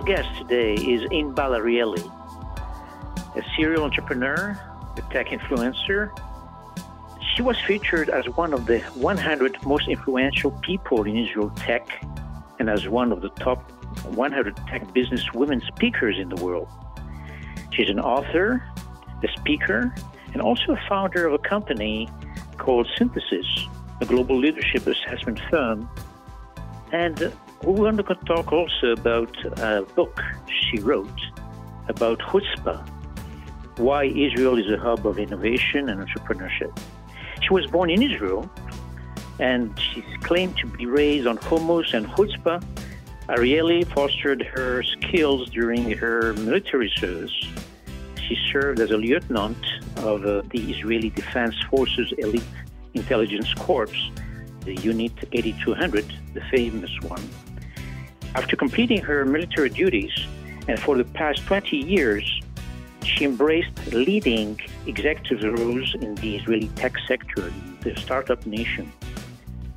Special guest today is Inbal Arieli, a serial entrepreneur, a tech influencer. She was featured as one of the 100 most influential people in Israel tech and as one of the top 100 tech business women speakers in the world. She's an author, a speaker, and also a founder of a company called Synthesis, a global leadership assessment firm. And we're going to talk also about a book she wrote about chutzpah, why Israel is a hub of innovation and entrepreneurship. She was born in Israel, and she's claimed to be raised on hummus and chutzpah. Arieli fostered her skills during her military service. She served as a lieutenant of uh, the Israeli Defense Forces Elite Intelligence Corps, the Unit 8200, the famous one. After completing her military duties, and for the past 20 years, she embraced leading executive roles in the Israeli tech sector, the startup nation,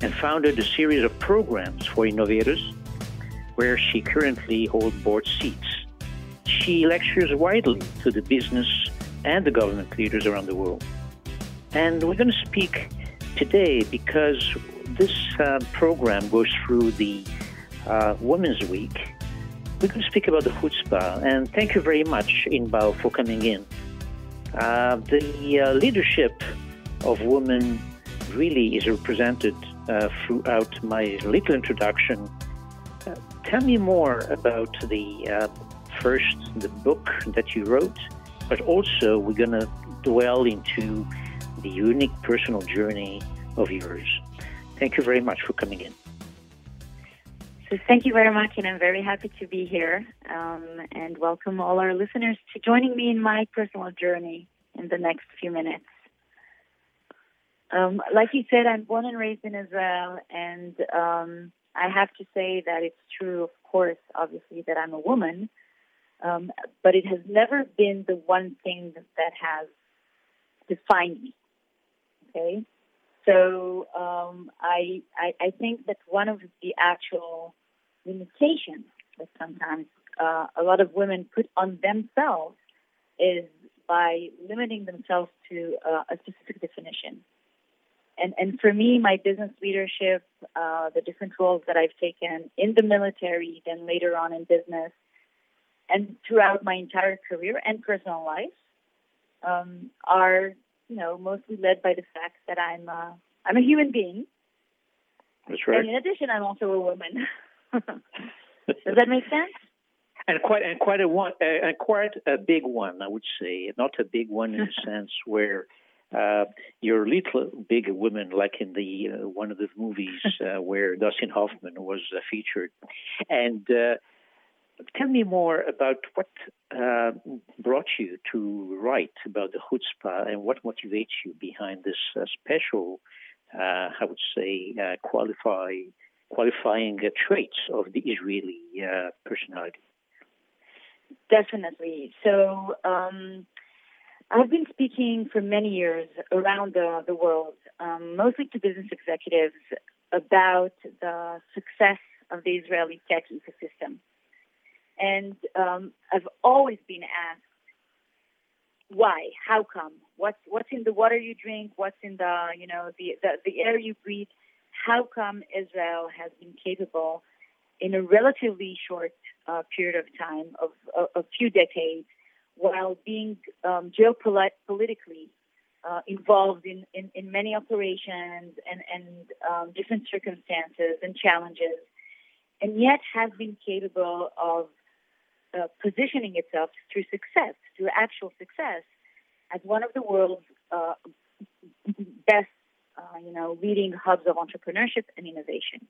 and founded a series of programs for innovators where she currently holds board seats. She lectures widely to the business and the government leaders around the world. And we're going to speak today because this uh, program goes through the uh, Women's Week, going to speak about the chutzpah. And thank you very much, Inbal, for coming in. Uh, the uh, leadership of women really is represented uh, throughout my little introduction. Uh, tell me more about the first, the book that you wrote, but also we're going to dwell into the unique personal journey of yours. Thank you very much for coming in. So thank you very much, and I'm very happy to be here um, and welcome all our listeners to joining me in my personal journey in the next few minutes. Um, like you said, I'm born and raised in Israel, and um, I have to say that it's true, of course, obviously, that I'm a woman, um, but it has never been the one thing that has defined me. Okay, so um, I, I, I think that one of the actual limitations that sometimes uh, a lot of women put on themselves is by limiting themselves to uh, a specific definition. And and for me, my business leadership, uh, the different roles that I've taken in the military, then later on in business, and throughout my entire career and personal life, um, are you know, mostly led by the fact that I'm uh, I'm a human being. That's right. And in addition, I'm also a woman. Does that make sense? And quite and quite a one uh, and quite a big one, I would say. Not a big one in a sense where uh, you're little big women, like in the uh, one of the movies uh, where Dustin Hoffman was uh, featured, and uh, Tell me more about what uh, brought you to write about the chutzpah and what motivates you behind this uh, special, uh, I would say, uh, qualify, qualifying traits of the Israeli uh, personality. Definitely. So um, I've been speaking for many years around the, the world, um, mostly to business executives, about the success of the Israeli tech ecosystem. And um, I've always been asked, why? How come? What's what's in the water you drink? What's in the you know the the, the air you breathe? How come Israel has been capable, in a relatively short uh, period of time of a, a few decades, while being um, geopolitically uh, involved in, in, in, many operations and, and um, different circumstances and challenges, and yet has been capable of uh, positioning itself through success, through actual success, as one of the world's uh, best, uh, you know, leading hubs of entrepreneurship and innovation.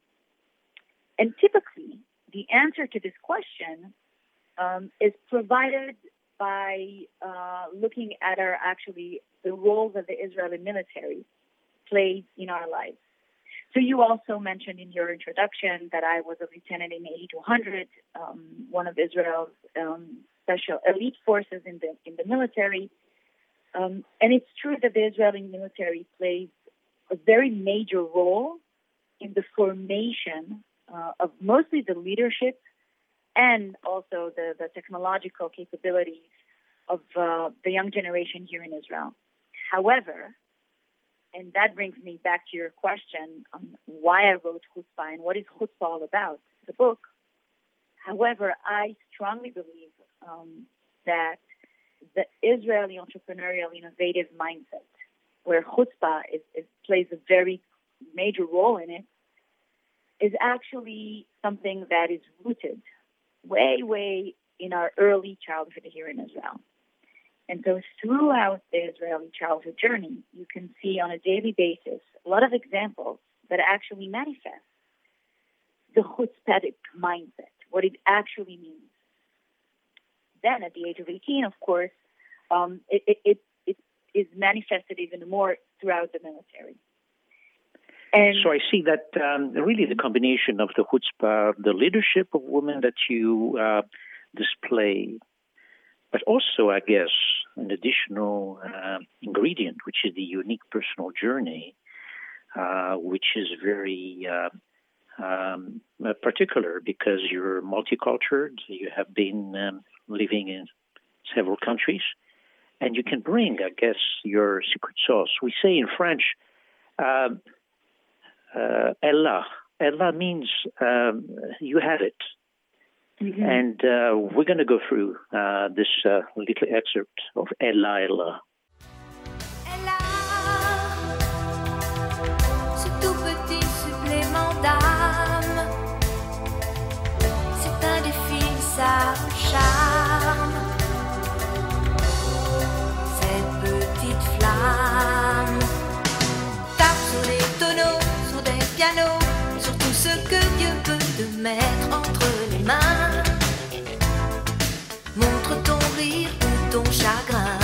And typically, the answer to this question um, is provided by uh, looking at our actually the role that the Israeli military plays in our lives. So you also mentioned in your introduction that I was a lieutenant in 8200, um, one of Israel's um, special elite forces in the in the military. Um, and it's true that the Israeli military plays a very major role in the formation uh, of mostly the leadership and also the, the technological capabilities of uh, the young generation here in Israel. However, and that brings me back to your question on why I wrote Chutzpah and what is Chutzpah all about, the book. However, I strongly believe um, that the Israeli entrepreneurial innovative mindset, where Chutzpah is, is, plays a very major role in it, is actually something that is rooted way, way in our early childhood here in Israel. And so throughout the Israeli childhood journey, you can see on a daily basis a lot of examples that actually manifest the chutzpahdik mindset, what it actually means. Then at the age of 18, of course, um, it, it, it, it is manifested even more throughout the military. And so I see that um, really the combination of the chutzpah, the leadership of women that you uh, display, but also, I guess, an additional uh, ingredient, which is the unique personal journey, uh, which is very uh, um, particular because you're multicultural. You have been um, living in several countries, and you can bring, I guess, your secret sauce. We say in French, um, uh, Ella. Ella means um, you have it. Mm-hmm. And uh, we're going to go through uh, this uh, little excerpt of Ella Ella. Ella, ce tout petit supplément d'âme, c'est indéfinissable charme. Cette petite flamme tape sur les tonneaux, sur des pianos, sur tout ce que Dieu peut te mettre entre ton chagrin.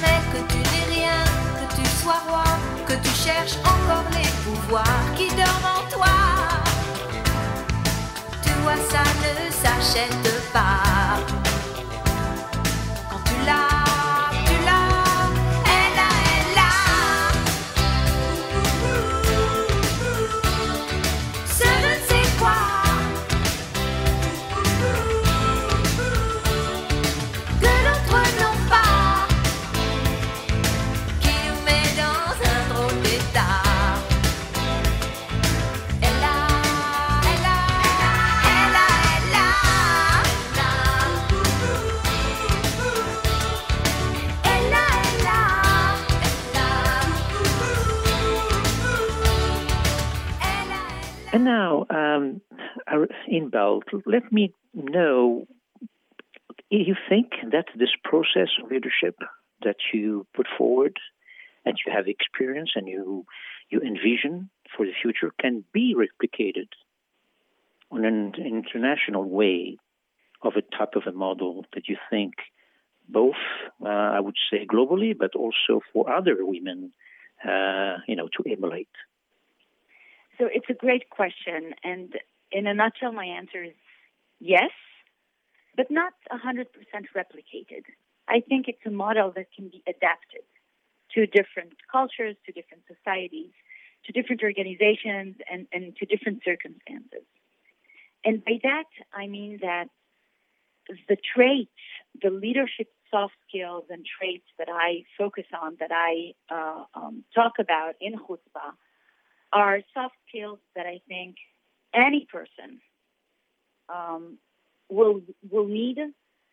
Mais que tu n'es rien, que tu sois roi, que tu cherches encore les pouvoirs qui dorment en toi. Tu vois, ça ne s'achète pas. And now, um, Inbal, let me know you think that this process of leadership that you put forward and you have experience and you you envision for the future can be replicated on an international way of a type of a model that you think both uh, I would say globally but also for other women uh, you know to emulate so it's a great question. And in a nutshell, my answer is yes, but not 100% replicated. I think it's a model that can be adapted to different cultures, to different societies, to different organizations, and, and to different circumstances. And by that, I mean that the traits, the leadership soft skills and traits that I focus on, that I uh, um, talk about in Chutzpah, are soft skills that I think any person um, will will need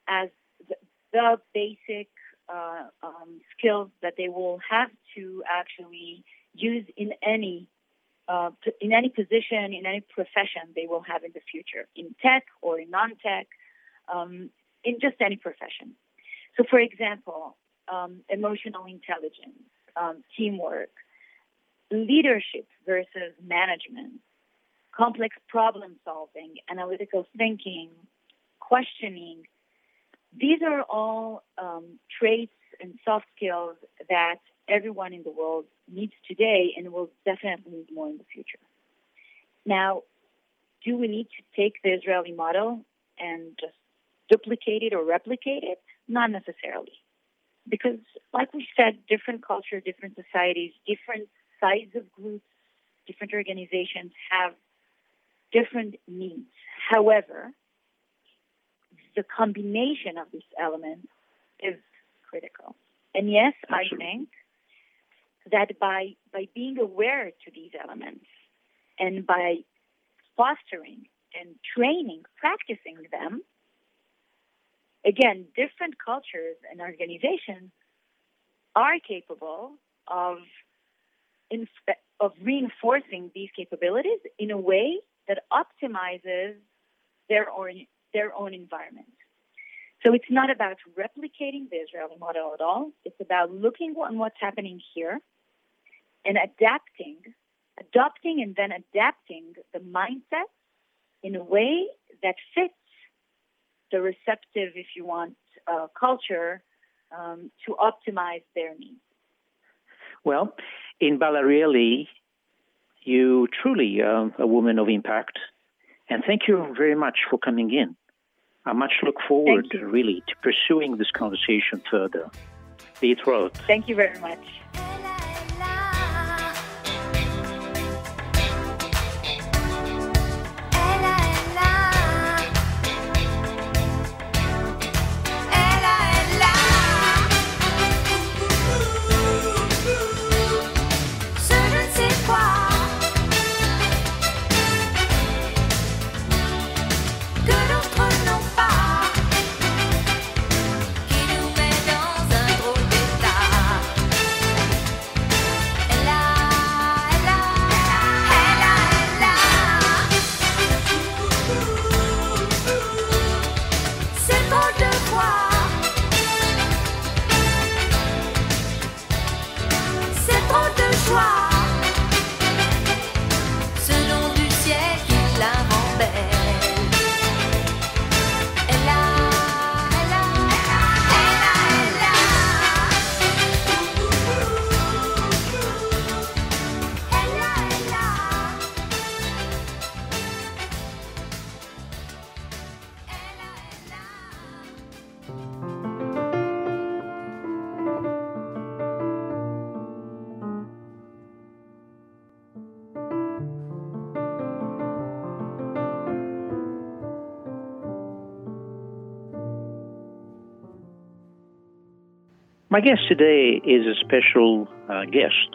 as the, the basic uh, um, skills that they will have to actually use in any uh, in any position, in any profession they will have in the future, in tech or in non-tech, um, in just any profession. So, for example, um, emotional intelligence, um, teamwork, leadership versus management, complex problem solving, analytical thinking, questioning. These are all um, traits and soft skills that everyone in the world needs today and will definitely need more in the future. Now, do we need to take the Israeli model and just duplicate it or replicate it? Not necessarily. Because, like we said, different culture, different societies, different size of groups, different organizations have different needs. However, the combination of these elements is critical. And yes, I think that by by being aware to these elements and by fostering and training, practicing them, again, different cultures and organizations are capable of of reinforcing these capabilities in a way that optimizes their own their own environment. So it's not about replicating the Israeli model at all. It's about looking on what's happening here and adapting, adopting and then adapting the mindset in a way that fits the receptive, if you want, uh, culture um, to optimize their needs. Well, Inbal Arieli, you truly are a woman of impact. And thank you very much for coming in. I much look forward, really, to pursuing this conversation further. Be thrilled. Thank you very much. My guest today is a special uh, guest.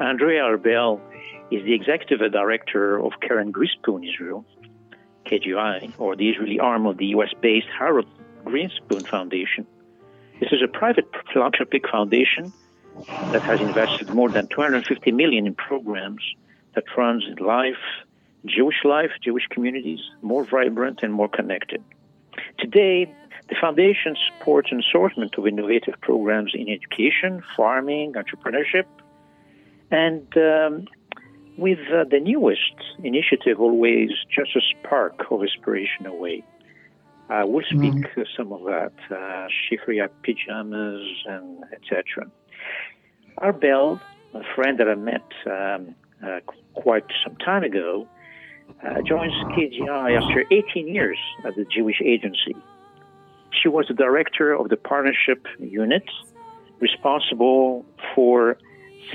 Andrea Arbel is the executive director of Keren Grinspoon Israel, KGI, or the Israeli arm of the US based Harold Grinspoon Foundation. This is a private philanthropic foundation that has invested more than 250 million in programs that runs life, Jewish life, Jewish communities more vibrant and more connected. Today, the foundation supports an assortment of innovative programs in education, farming, entrepreneurship, and um, with uh, the newest initiative, always just a spark of inspiration away. Uh, we'll speak mm-hmm. some of that, uh, Sifriyat pajamas, and etc. Arbel, a friend that I met um, uh, quite some time ago, uh, joins KGI after 18 years at the Jewish Agency she was the director of the partnership unit, responsible for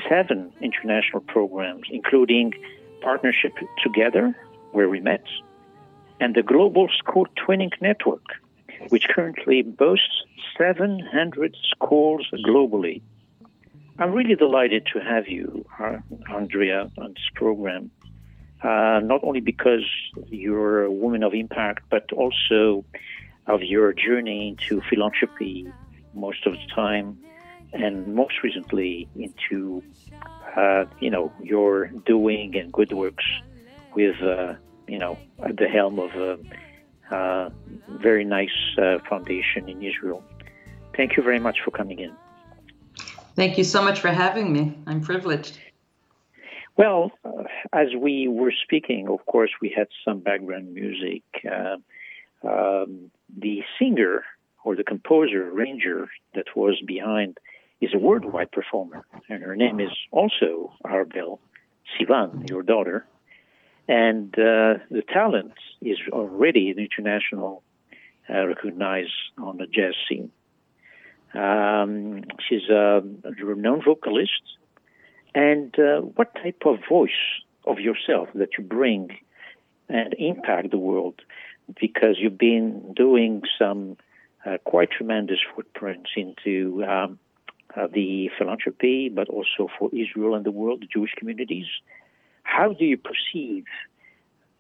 seven international programs, including Partnership Together, where we met, and the Global School Twinning Network, which currently boasts 700 schools globally. I'm really delighted to have you, Andrea, on this program. uh, not only because you're a woman of impact, but also of your journey into philanthropy most of the time, and most recently into uh, you know your doing and good works with uh, you know at the helm of a, a very nice uh, foundation in Israel. Thank you very much for coming in. Thank you so much for having me. I'm privileged. Well, uh, as we were speaking, of course, we had some background music. Um, the singer or the composer, arranger that was behind is a worldwide performer, and her name is also Arbel Sivan, your daughter. And uh, the talent is already an international uh, recognized on the jazz scene. Um, she's a renowned vocalist. And uh, what type of voice of yourself that you bring and impact the world? Because you've been doing some uh, quite tremendous footprints into um, uh, the philanthropy, but also for Israel and the world, the Jewish communities. How do you perceive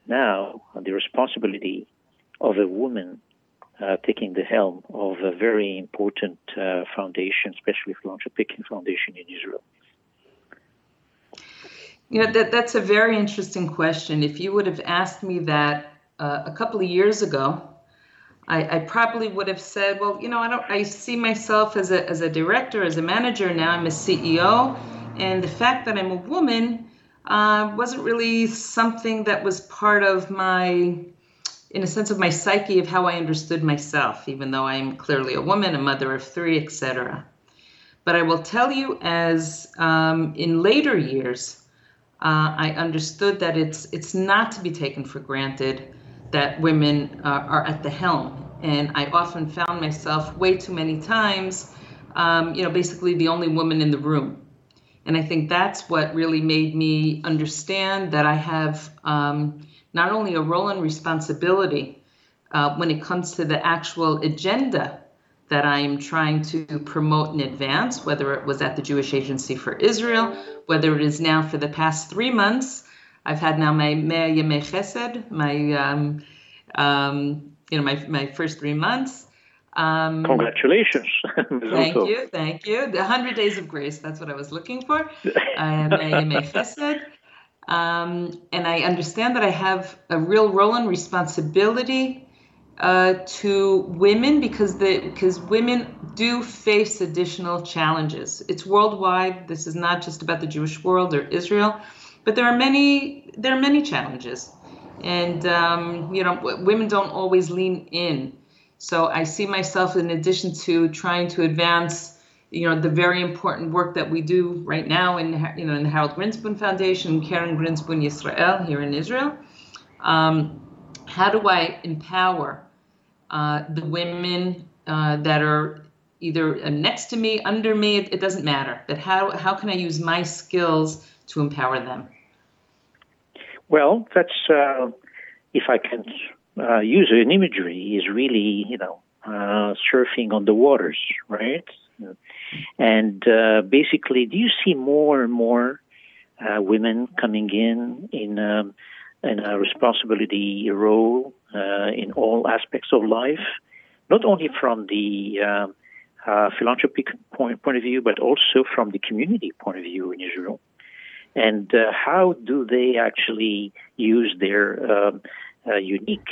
now the responsibility of a woman uh, taking the helm of a very important uh, foundation, especially philanthropic foundation in Israel? You know, that, that's a very interesting question. If you would have asked me that uh, a couple of years ago, I, I, probably would have said, well, you know, I don't I see myself as a as a director, as a manager, now I'm a CEO. And the fact that I'm a woman uh, wasn't really something that was part of my in a sense of my psyche of how I understood myself, even though I'm clearly a woman, a mother of three, etc. But I will tell you, as um, in later years, uh, I understood that it's it's not to be taken for granted that women uh, are at the helm, and I often found myself way too many times, um, you know, basically the only woman in the room. And I think that's what really made me understand that I have um, not only a role and responsibility uh, when it comes to the actual agenda that I am trying to promote in advance, whether it was at the Jewish Agency for Israel, whether it is now for the past three months. I've had now my Mea Yemei Chesed, my um, um, you know my my first three months. Um, Congratulations! thank you, thank you. The hundred days of grace. That's what I was looking for. Uh, Mea Yemei Chesed. Um, and I understand that I have a real role and responsibility uh, to women because the because women do face additional challenges. It's worldwide. This is not just about the Jewish world or Israel, but there are many there are many challenges, and um, you know women don't always lean in. So I see myself in addition to trying to advance you know the very important work that we do right now in you know in the Harold Grinspoon Foundation, Keren Grinspoon Yisrael here in Israel. Um, how do I empower uh, the women uh, that are either next to me, under me? It, it, doesn't matter. But how how can I use my skills to empower them? Well, that's uh, if I can uh, use an imagery is really you know uh, surfing on the waters, right? And uh, basically, do you see more and more uh, women coming in in, um, in a responsibility role uh, in all aspects of life, not only from the philanthropic point, point of view, but also from the community point of view in Israel? And uh, how do they actually use their um, uh, unique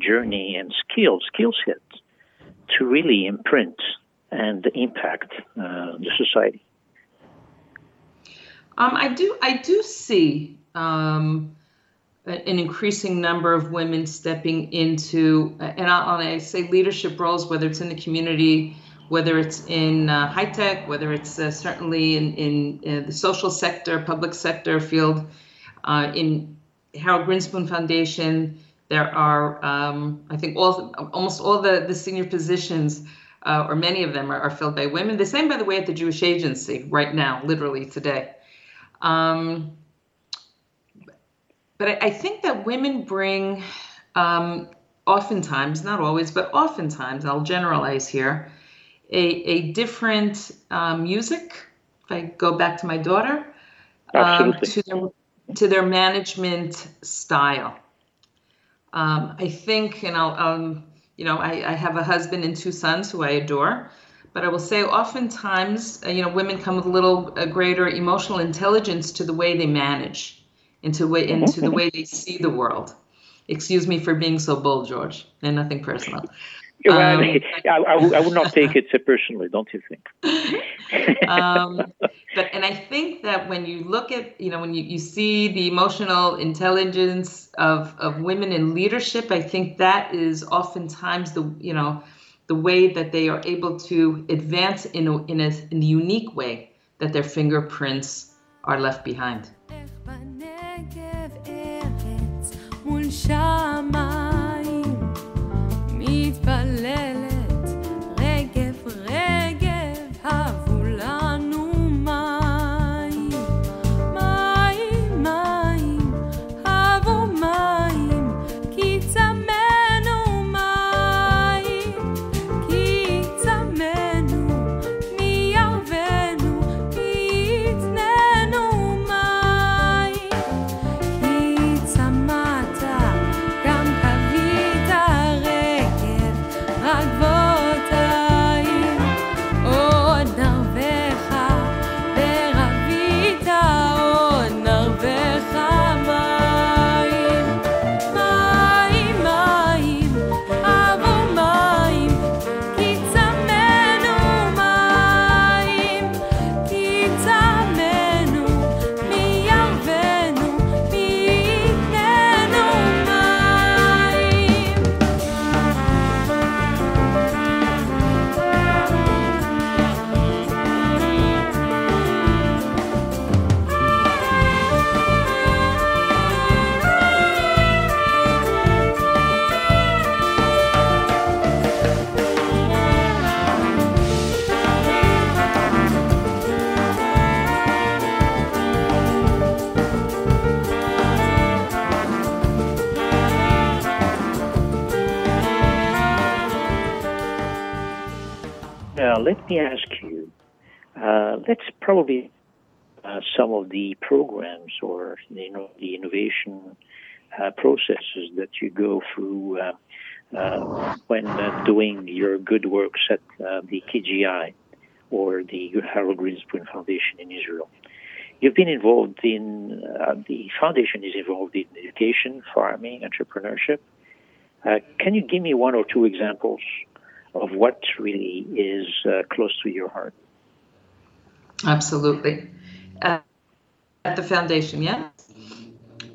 journey and skill, skill to really imprint and impact uh, the society. Um, I do. I do see um, an increasing number of women stepping into, and I, say leadership roles, whether it's in the community, whether it's in uh, high tech, whether it's uh, certainly in, in, uh, the social sector, public sector field. Uh, in Harold Grinspoon Foundation, there are, um, I think, all almost all the, the senior positions uh, or many of them are, are, filled by women. The same, by the way, at the Jewish Agency right now, literally today. Um, but I, I, think that women bring, um, oftentimes, not always, but oftentimes, I'll generalize here, a, a different um, music. If I go back to my daughter, um, to their, to their management style. Um, I think, and I'll, um, you know, I, I, have a husband and two sons who I adore, but I will say oftentimes, uh, you know, women come with a little a greater emotional intelligence to the way they manage, into way into the way they see the world. Excuse me for being so bold, George, and nothing personal. Well, um, I, I, I, would not take it so personally, don't you think? um, but and I think that when you look at, you know, when you, you see the emotional intelligence of, of women in leadership, I think that is oftentimes the, you know, the way that they are able to advance in a, in a, in a unique way that their fingerprints are left behind. Let me ask you. Uh, let's probably uh, some of the programs or you know the innovation uh, processes that you go through uh, uh, when uh, doing your good works at the KGI or the Harold Grinspoon Foundation in Israel. You've been involved in the foundation is involved in education, farming, entrepreneurship. can you give me one or two examples of what really is uh, close to your heart. Absolutely. Uh, at the foundation, yeah.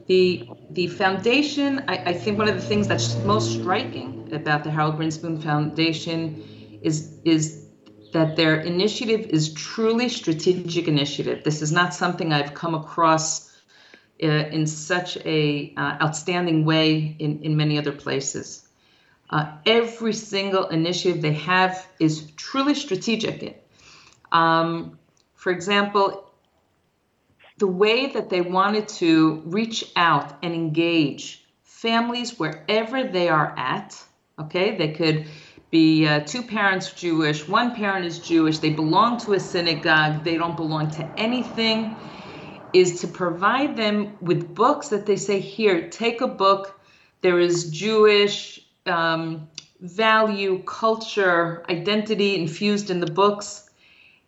The the foundation, I, I, think one of the things that's most striking about the Harold Grinspoon Foundation is is that their initiative is truly strategic initiative. This is not something I've come across uh, in such a uh, outstanding way in, in many other places. Uh, every single initiative they have is truly strategic. Um, for example, the way that they wanted to reach out and engage families wherever they are at, okay, they could be uh, two parents Jewish, one parent is Jewish, they belong to a synagogue, they don't belong to anything, is to provide them with books that they say, here, take a book. There is Jewish, um, value, culture, identity infused in the books.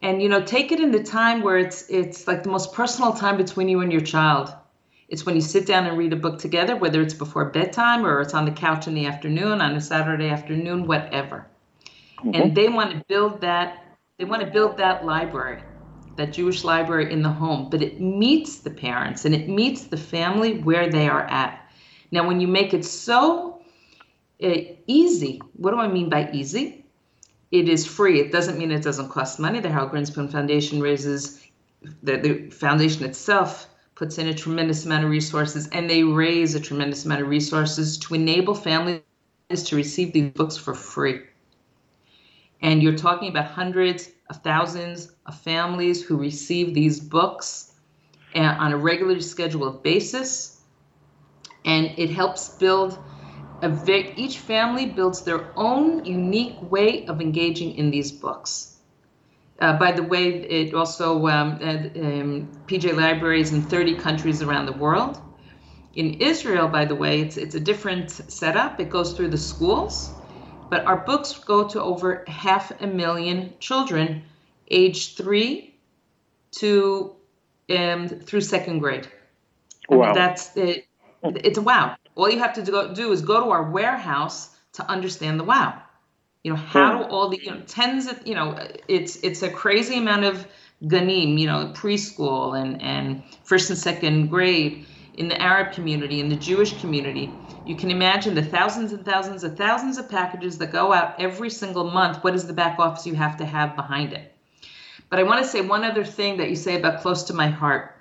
And you know, take it in the time where it's it's like the most personal time between you and your child. It's when you sit down and read a book together, whether it's before bedtime or it's on the couch in the afternoon, on a Saturday afternoon, whatever. Mm-hmm. And they want to build that, they want to build that library, that Jewish library in the home, but it meets the parents and it meets the family where they are at. Now, when you make it so easy. What do I mean by easy? It is free. It doesn't mean it doesn't cost money. The Harold Grinspoon Foundation raises, the, the foundation itself puts in a tremendous amount of resources, and they raise a tremendous amount of resources to enable families to receive these books for free. And you're talking about hundreds of thousands of families who receive these books uh, on a regularly scheduled basis. And it helps build each family builds their own unique way of engaging in these books. Uh, by the way, it also um, um, PJ Libraries in 30 countries around the world. In Israel, by the way, it's it's a different setup. It goes through the schools, but our books go to over half a million children, age three to um, through second grade. Wow. And that's it. It's a wow. All you have to do, do is go to our warehouse to understand the wow. You know how hmm. do all the you know tens of you know it's it's a crazy amount of ganim you know preschool and and first and second grade in the Arab community in the Jewish community. You can imagine the thousands and thousands of thousands of packages that go out every single month. What is the back office you have to have behind it? But I want to say one other thing that you say about close to my heart.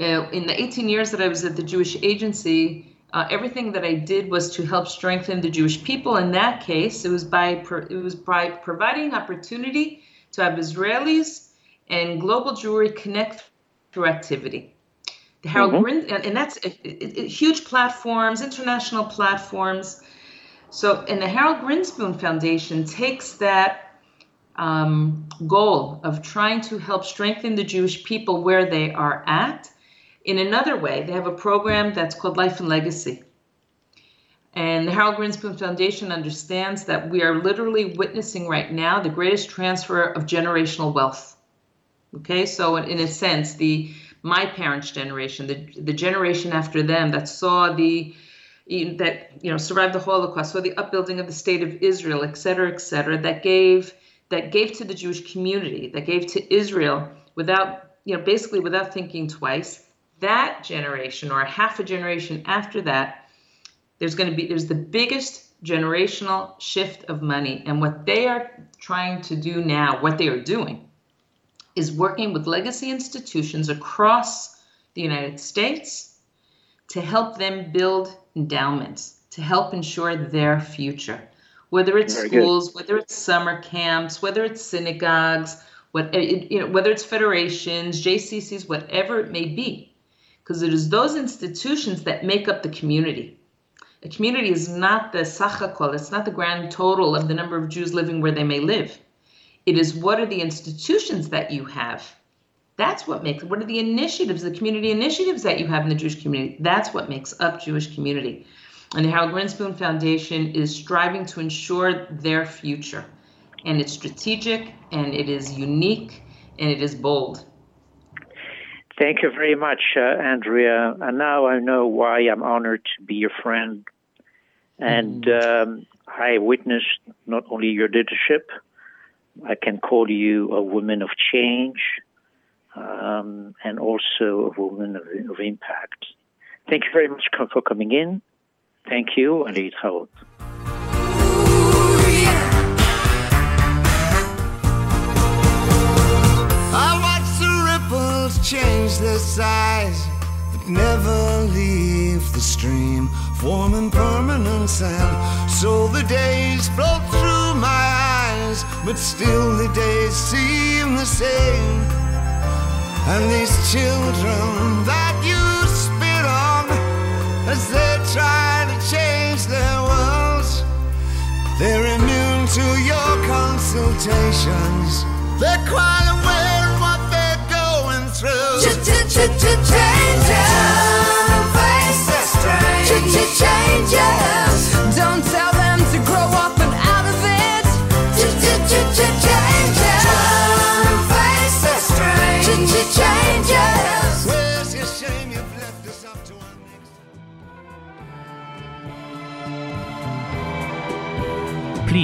Uh, in the 18 years that I was at the Jewish Agency, uh, everything that I did was to help strengthen the Jewish people. In that case, it was by it was by providing opportunity to have Israelis and global Jewry connect through activity. The Harold mm-hmm. Grin, and, and that's huge platforms, international platforms. So, and the Harold Grinspoon Foundation takes that um, goal of trying to help strengthen the Jewish people where they are at in another way, they have a program that's called Life and Legacy. And the Harold Grinspoon Foundation understands that we are literally witnessing right now the greatest transfer of generational wealth. Okay, so in, in a sense, the my parents' generation, the the generation after them that saw the that you know survived the Holocaust, saw the upbuilding of the state of Israel, et cetera, et cetera, that gave that gave to the Jewish community, that gave to Israel without you know basically without thinking twice that generation or half a generation after that, there's going to be there's the biggest generational shift of money. And what they are trying to do now, what they are doing, is working with legacy institutions across the United States to help them build endowments, to help ensure their future. Whether it's Very schools, good. whether it's summer camps, whether it's synagogues, what, you know, whether it's federations, JCCs, whatever it may be because it is those institutions that make up the community. A community is not the sachakol, it's not the grand total of the number of Jews living where they may live. It is what are the institutions that you have. That's what makes what are the initiatives, the community initiatives that you have in the Jewish community. That's what makes up Jewish community. And the Harold Grinspoon Foundation is striving to ensure their future. And it's strategic and it is unique and it is bold. Thank you very much, uh, Andrea. And now I know why I'm honored to be your friend. And mm. um, I witnessed not only your leadership, I can call you a woman of change um, and also a woman of, of, impact. Thank you very much for coming in. Thank you, and change their size, but never leave the stream, forming permanent sand. So the days flow through my eyes, but still the days seem the same. And these children that you spit on, as they try to change their worlds, they're immune to your consultations. They're quite aware through. Changes. Don't